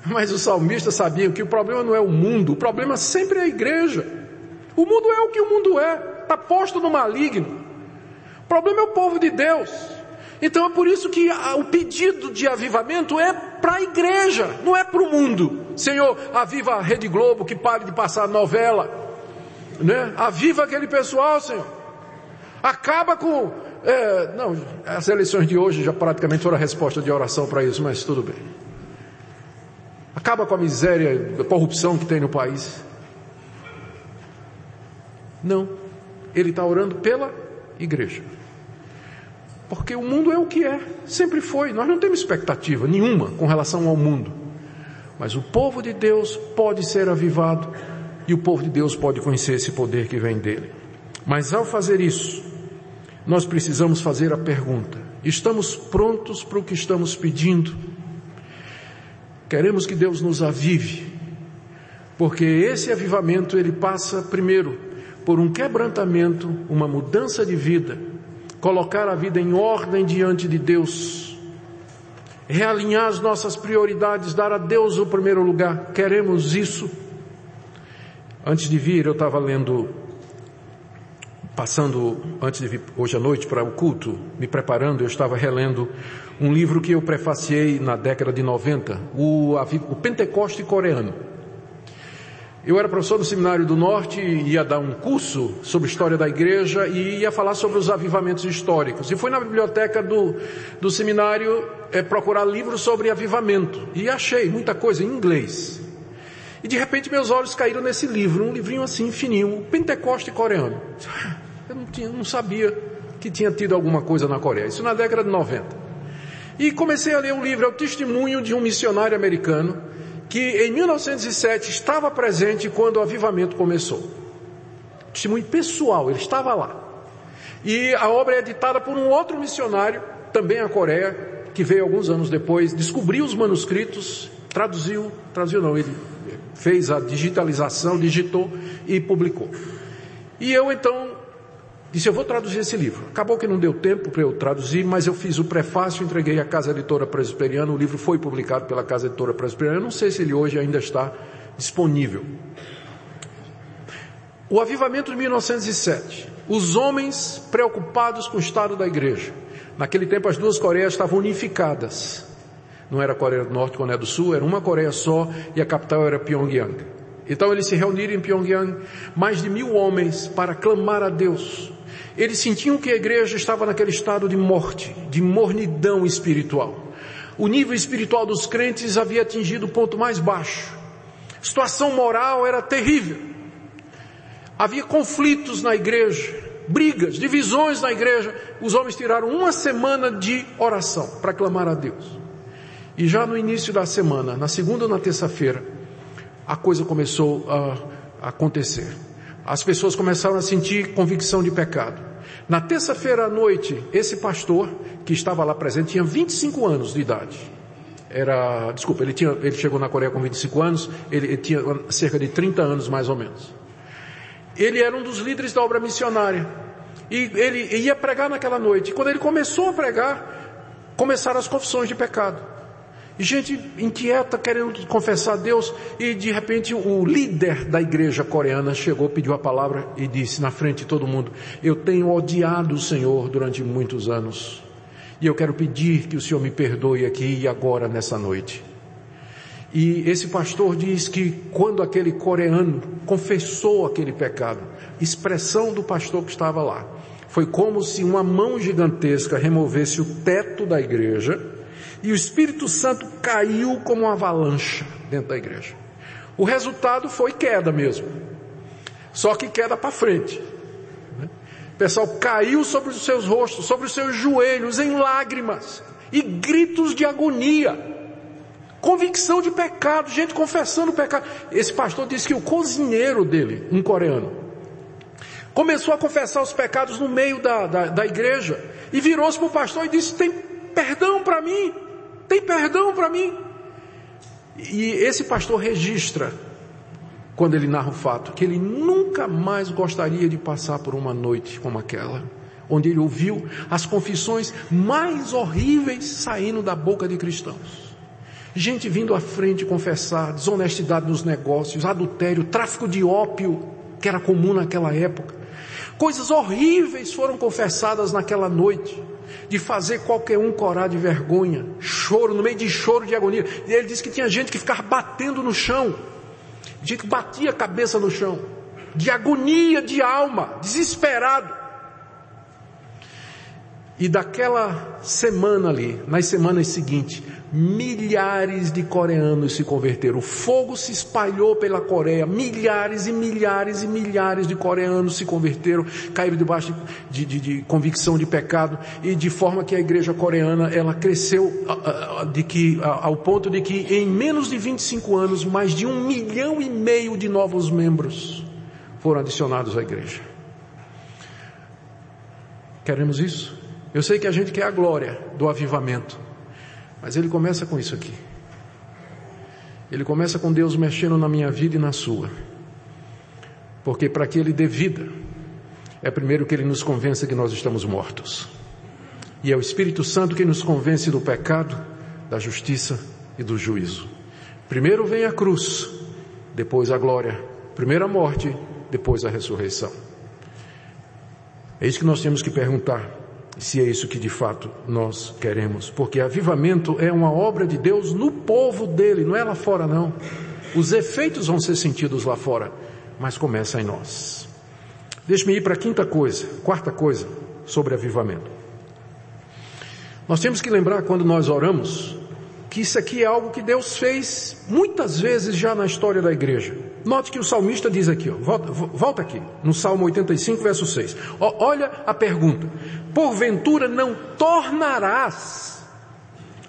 Speaker 1: Mas os salmistas sabiam que o problema não é o mundo, o problema sempre é a igreja. O mundo é o que o mundo é, está posto no maligno. O problema é o povo de Deus. Então é por isso que o pedido de avivamento é para a igreja, não é para o mundo. Senhor, aviva a Rede Globo que pare de passar novela, né? Aviva aquele pessoal, Senhor. Acaba com é, não, as eleições de hoje já praticamente foram a resposta de oração para isso, mas tudo bem. Acaba com a miséria, a corrupção que tem no país. Não, ele está orando pela igreja. Porque o mundo é o que é, sempre foi. Nós não temos expectativa nenhuma com relação ao mundo. Mas o povo de Deus pode ser avivado e o povo de Deus pode conhecer esse poder que vem dele. Mas ao fazer isso, nós precisamos fazer a pergunta: estamos prontos para o que estamos pedindo? Queremos que Deus nos avive, porque esse avivamento ele passa primeiro por um quebrantamento, uma mudança de vida, colocar a vida em ordem diante de Deus, realinhar as nossas prioridades, dar a Deus o primeiro lugar. Queremos isso. Antes de vir, eu estava lendo passando antes de vir hoje à noite para o culto, me preparando, eu estava relendo um livro que eu prefaciei na década de 90, o, o Pentecoste coreano. Eu era professor do Seminário do Norte ia dar um curso sobre história da igreja e ia falar sobre os avivamentos históricos. E fui na biblioteca do, do seminário é, procurar livros sobre avivamento. E achei muita coisa em inglês. E de repente meus olhos caíram nesse livro, um livrinho assim fininho, o Pentecoste coreano. Eu não, tinha, não sabia que tinha tido alguma coisa na Coreia. Isso na década de 90. E comecei a ler um livro, é o testemunho de um missionário americano que em 1907 estava presente quando o avivamento começou. Testemunho pessoal, ele estava lá. E a obra é editada por um outro missionário, também a Coreia, que veio alguns anos depois, descobriu os manuscritos, traduziu, traduziu não, ele fez a digitalização, digitou e publicou. E eu então Disse, eu vou traduzir esse livro. Acabou que não deu tempo para eu traduzir, mas eu fiz o prefácio, entreguei à Casa Editora Presbiteriana, o livro foi publicado pela Casa Editora Presbiteriana, eu não sei se ele hoje ainda está disponível. O avivamento de 1907. Os homens preocupados com o estado da igreja. Naquele tempo as duas Coreias estavam unificadas. Não era a Coreia do Norte Coreia do Sul, era uma Coreia só e a capital era Pyongyang. Então eles se reuniram em Pyongyang, mais de mil homens, para clamar a Deus eles sentiam que a igreja estava naquele estado de morte, de mornidão espiritual. O nível espiritual dos crentes havia atingido o ponto mais baixo. A situação moral era terrível. Havia conflitos na igreja, brigas, divisões na igreja. Os homens tiraram uma semana de oração para clamar a Deus. E já no início da semana, na segunda ou na terça-feira, a coisa começou a acontecer. As pessoas começaram a sentir convicção de pecado. Na terça-feira à noite, esse pastor que estava lá presente tinha 25 anos de idade. Era, desculpa, ele, tinha, ele chegou na Coreia com 25 anos, ele, ele tinha cerca de 30 anos mais ou menos. ele era um dos líderes da obra missionária. E ele ia pregar naquela noite. E quando ele começou a pregar, começaram as confissões de pecado. E gente inquieta, querendo confessar a Deus, e de repente o líder da igreja coreana chegou, pediu a palavra e disse na frente de todo mundo: Eu tenho odiado o Senhor durante muitos anos. E eu quero pedir que o Senhor me perdoe aqui e agora nessa noite. E esse pastor diz que quando aquele coreano confessou aquele pecado, expressão do pastor que estava lá, foi como se uma mão gigantesca removesse o teto da igreja e o Espírito Santo caiu como uma avalanche dentro da igreja. O resultado foi queda mesmo. Só que queda para frente. O pessoal caiu sobre os seus rostos, sobre os seus joelhos, em lágrimas e gritos de agonia. Convicção de pecado, gente confessando o pecado. Esse pastor disse que o cozinheiro dele, um coreano, começou a confessar os pecados no meio da, da, da igreja e virou-se para o pastor e disse: Tem perdão para mim, tem perdão para mim. E esse pastor registra, quando ele narra o fato, que ele nunca mais gostaria de passar por uma noite como aquela, onde ele ouviu as confissões mais horríveis saindo da boca de cristãos. Gente vindo à frente confessar desonestidade nos negócios, adultério, tráfico de ópio, que era comum naquela época. Coisas horríveis foram confessadas naquela noite, de fazer qualquer um corar de vergonha, choro, no meio de choro de agonia. E ele disse que tinha gente que ficava batendo no chão, gente que batia a cabeça no chão, de agonia de alma, desesperado. E daquela semana ali, nas semanas seguintes, milhares de coreanos se converteram. O fogo se espalhou pela Coreia. Milhares e milhares e milhares de coreanos se converteram, caíram debaixo de, de, de convicção de pecado e de forma que a igreja coreana ela cresceu de que, ao ponto de que em menos de 25 anos mais de um milhão e meio de novos membros foram adicionados à igreja. Queremos isso? Eu sei que a gente quer a glória do avivamento, mas ele começa com isso aqui. Ele começa com Deus mexendo na minha vida e na sua. Porque para que ele dê vida, é primeiro que ele nos convença que nós estamos mortos. E é o Espírito Santo que nos convence do pecado, da justiça e do juízo. Primeiro vem a cruz, depois a glória. Primeiro a morte, depois a ressurreição. É isso que nós temos que perguntar se é isso que de fato nós queremos. Porque avivamento é uma obra de Deus no povo dele, não é lá fora não. Os efeitos vão ser sentidos lá fora, mas começa em nós. Deixe-me ir para a quinta coisa, quarta coisa sobre avivamento. Nós temos que lembrar quando nós oramos que isso aqui é algo que Deus fez muitas vezes já na história da igreja. Note que o salmista diz aqui, ó, volta, volta aqui, no Salmo 85, verso 6. Ó, olha a pergunta. Porventura não tornarás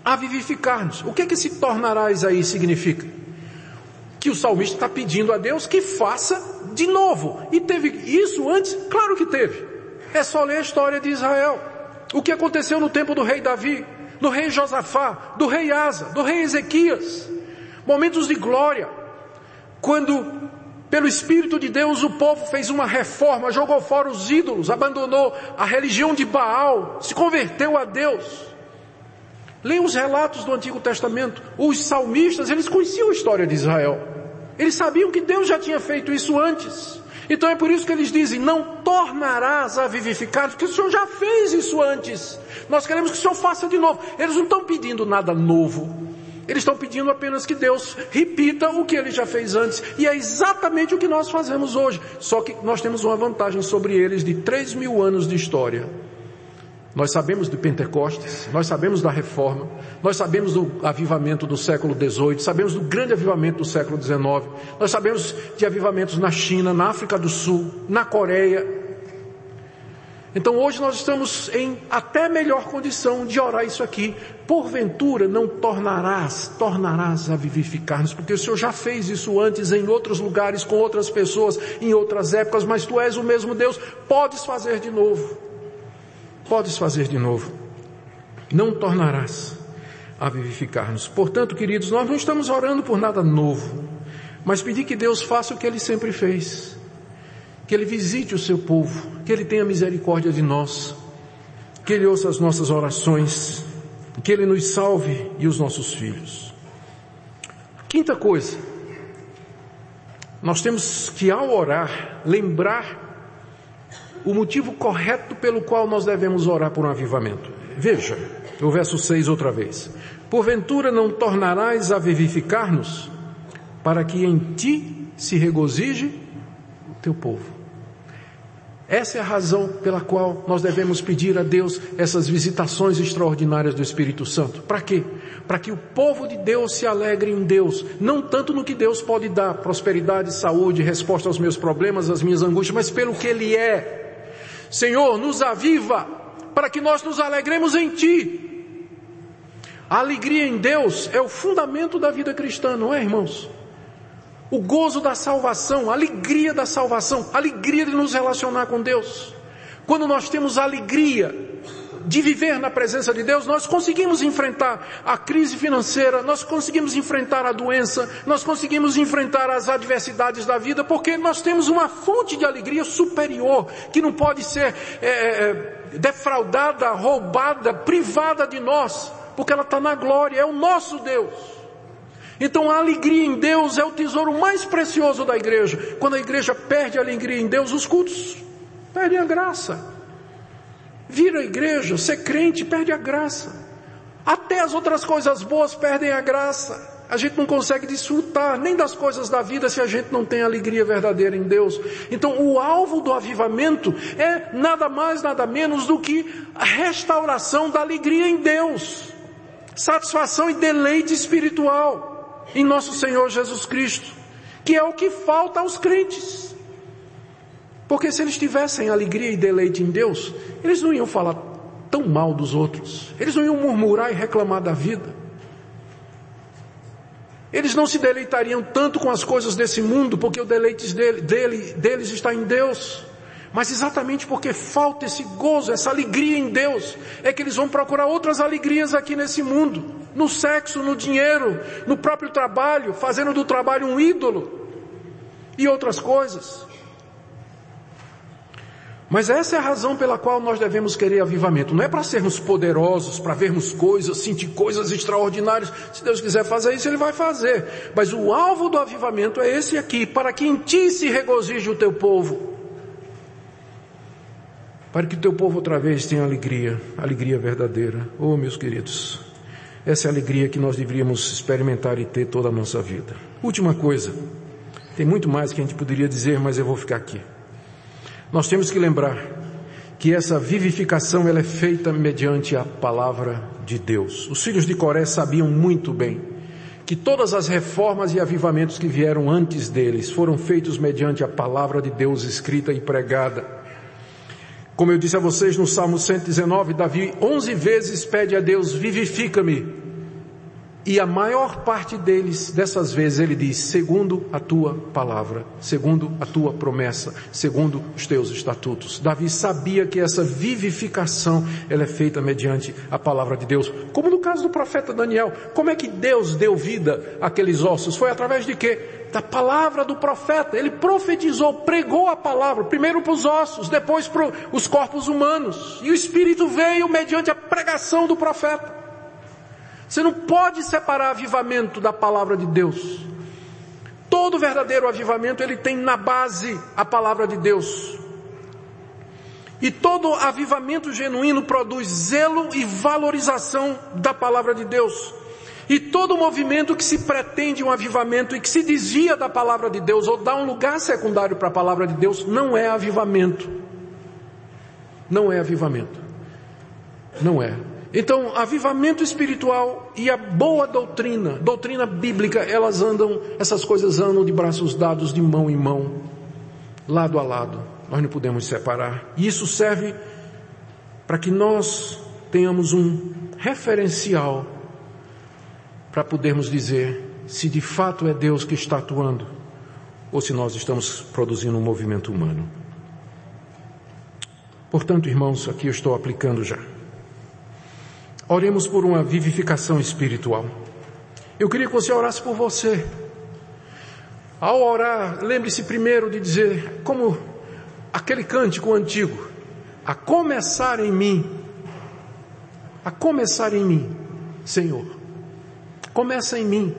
Speaker 1: a vivificar-nos. O que é que se tornarás aí significa? Que o salmista está pedindo a Deus que faça de novo. E teve isso antes? Claro que teve. É só ler a história de Israel. O que aconteceu no tempo do rei Davi, do rei Josafá, do rei Asa, do rei Ezequias. Momentos de glória. Quando, pelo Espírito de Deus, o povo fez uma reforma, jogou fora os ídolos, abandonou a religião de Baal, se converteu a Deus. Leiam os relatos do Antigo Testamento. Os salmistas, eles conheciam a história de Israel. Eles sabiam que Deus já tinha feito isso antes. Então é por isso que eles dizem, não tornarás a vivificar, porque o Senhor já fez isso antes. Nós queremos que o Senhor faça de novo. Eles não estão pedindo nada novo. Eles estão pedindo apenas que Deus repita o que ele já fez antes. E é exatamente o que nós fazemos hoje. Só que nós temos uma vantagem sobre eles de três mil anos de história. Nós sabemos de Pentecostes, nós sabemos da reforma, nós sabemos do avivamento do século XVIII, sabemos do grande avivamento do século XIX, nós sabemos de avivamentos na China, na África do Sul, na Coreia. Então hoje nós estamos em até melhor condição de orar isso aqui. Porventura não tornarás, tornarás a vivificar-nos, porque o Senhor já fez isso antes em outros lugares, com outras pessoas, em outras épocas, mas tu és o mesmo Deus, podes fazer de novo podes fazer de novo. Não tornarás a vivificar-nos. Portanto, queridos, nós não estamos orando por nada novo, mas pedir que Deus faça o que Ele sempre fez. Que Ele visite o seu povo, que Ele tenha misericórdia de nós, que Ele ouça as nossas orações, que Ele nos salve e os nossos filhos. Quinta coisa, nós temos que ao orar lembrar o motivo correto pelo qual nós devemos orar por um avivamento. Veja, o verso 6 outra vez. Porventura não tornarás a vivificar-nos, para que em ti se regozije o teu povo. Essa é a razão pela qual nós devemos pedir a Deus essas visitações extraordinárias do Espírito Santo. Para quê? Para que o povo de Deus se alegre em Deus, não tanto no que Deus pode dar, prosperidade, saúde, resposta aos meus problemas, às minhas angústias, mas pelo que Ele é. Senhor, nos aviva para que nós nos alegremos em Ti. A alegria em Deus é o fundamento da vida cristã, não é, irmãos? O gozo da salvação, a alegria da salvação, a alegria de nos relacionar com Deus. Quando nós temos a alegria de viver na presença de Deus, nós conseguimos enfrentar a crise financeira, nós conseguimos enfrentar a doença, nós conseguimos enfrentar as adversidades da vida, porque nós temos uma fonte de alegria superior, que não pode ser é, é defraudada, roubada, privada de nós, porque ela está na glória, é o nosso Deus. Então a alegria em Deus é o tesouro mais precioso da igreja. Quando a igreja perde a alegria em Deus, os cultos perdem a graça. Vira a igreja, ser crente perde a graça. Até as outras coisas boas perdem a graça. A gente não consegue desfrutar nem das coisas da vida se a gente não tem alegria verdadeira em Deus. Então, o alvo do avivamento é nada mais, nada menos do que a restauração da alegria em Deus, satisfação e deleite espiritual em nosso Senhor Jesus Cristo, que é o que falta aos crentes. Porque se eles tivessem alegria e deleite em Deus, eles não iam falar tão mal dos outros, eles não iam murmurar e reclamar da vida. Eles não se deleitariam tanto com as coisas desse mundo, porque o deleite dele, dele, deles está em Deus. Mas exatamente porque falta esse gozo, essa alegria em Deus, é que eles vão procurar outras alegrias aqui nesse mundo. No sexo, no dinheiro, no próprio trabalho, fazendo do trabalho um ídolo. E outras coisas. Mas essa é a razão pela qual nós devemos querer avivamento. Não é para sermos poderosos, para vermos coisas, sentir coisas extraordinárias. Se Deus quiser fazer isso, Ele vai fazer. Mas o alvo do avivamento é esse aqui, para que em ti se regozije o teu povo para que o teu povo outra vez tenha alegria, alegria verdadeira. Oh, meus queridos, essa é a alegria que nós deveríamos experimentar e ter toda a nossa vida. Última coisa, tem muito mais que a gente poderia dizer, mas eu vou ficar aqui. Nós temos que lembrar que essa vivificação ela é feita mediante a palavra de Deus. Os filhos de Coré sabiam muito bem que todas as reformas e avivamentos que vieram antes deles foram feitos mediante a palavra de Deus escrita e pregada. Como eu disse a vocês no Salmo 119, Davi 11 vezes pede a Deus, vivifica-me. E a maior parte deles, dessas vezes, ele diz, segundo a tua palavra, segundo a tua promessa, segundo os teus estatutos. Davi sabia que essa vivificação, ela é feita mediante a palavra de Deus. Como no caso do profeta Daniel. Como é que Deus deu vida àqueles ossos? Foi através de quê? da palavra do profeta. Ele profetizou, pregou a palavra, primeiro para os ossos, depois para os corpos humanos. E o Espírito veio mediante a pregação do profeta. Você não pode separar avivamento da palavra de Deus. Todo verdadeiro avivamento ele tem na base a palavra de Deus. E todo avivamento genuíno produz zelo e valorização da palavra de Deus. E todo movimento que se pretende um avivamento e que se desvia da palavra de Deus ou dá um lugar secundário para a palavra de Deus não é avivamento. Não é avivamento. Não é. Então, avivamento espiritual e a boa doutrina, doutrina bíblica, elas andam, essas coisas andam de braços dados, de mão em mão, lado a lado. Nós não podemos separar. E isso serve para que nós tenhamos um referencial para podermos dizer se de fato é Deus que está atuando ou se nós estamos produzindo um movimento humano. Portanto, irmãos, aqui eu estou aplicando já. Oremos por uma vivificação espiritual. Eu queria que você orasse por você. Ao orar, lembre-se primeiro de dizer como aquele cântico antigo, a começar em mim, a começar em mim, Senhor. Começa em mim.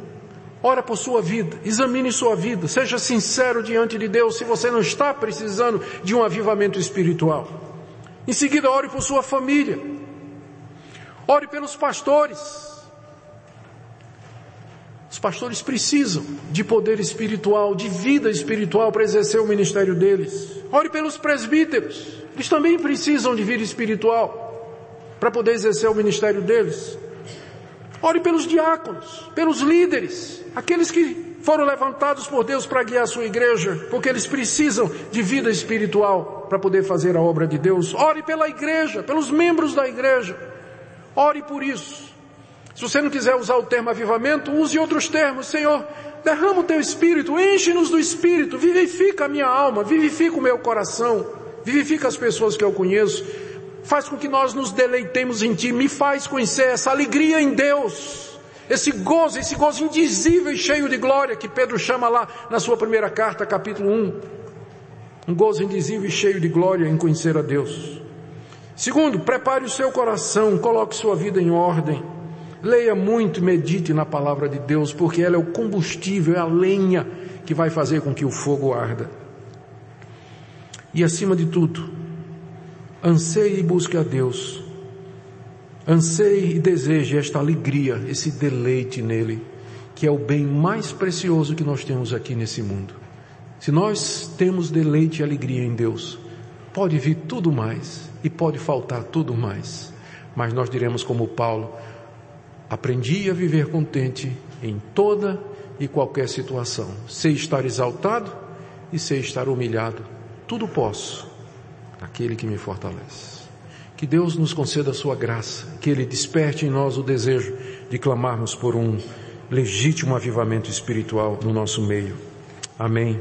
Speaker 1: Ora por sua vida, examine sua vida, seja sincero diante de Deus se você não está precisando de um avivamento espiritual. Em seguida, ore por sua família. Ore pelos pastores. Os pastores precisam de poder espiritual, de vida espiritual para exercer o ministério deles. Ore pelos presbíteros. Eles também precisam de vida espiritual para poder exercer o ministério deles. Ore pelos diáconos, pelos líderes, aqueles que foram levantados por Deus para guiar a sua igreja, porque eles precisam de vida espiritual para poder fazer a obra de Deus. Ore pela igreja, pelos membros da igreja. Ore por isso. Se você não quiser usar o termo avivamento, use outros termos. Senhor, derrama o teu espírito, enche-nos do espírito, vivifica a minha alma, vivifica o meu coração, vivifica as pessoas que eu conheço faz com que nós nos deleitemos em Ti, me faz conhecer essa alegria em Deus, esse gozo, esse gozo indizível e cheio de glória que Pedro chama lá na sua primeira carta, capítulo 1. Um gozo indizível e cheio de glória em conhecer a Deus. Segundo, prepare o seu coração, coloque sua vida em ordem. Leia muito medite na palavra de Deus, porque ela é o combustível, é a lenha que vai fazer com que o fogo arda. E acima de tudo, Anseie e busque a Deus. Anseie e deseje esta alegria, esse deleite nele, que é o bem mais precioso que nós temos aqui nesse mundo. Se nós temos deleite e alegria em Deus, pode vir tudo mais e pode faltar tudo mais. Mas nós diremos como Paulo, aprendi a viver contente em toda e qualquer situação. Sei estar exaltado e sei estar humilhado. Tudo posso aquele que me fortalece. Que Deus nos conceda a sua graça, que Ele desperte em nós o desejo de clamarmos por um legítimo avivamento espiritual no nosso meio. Amém.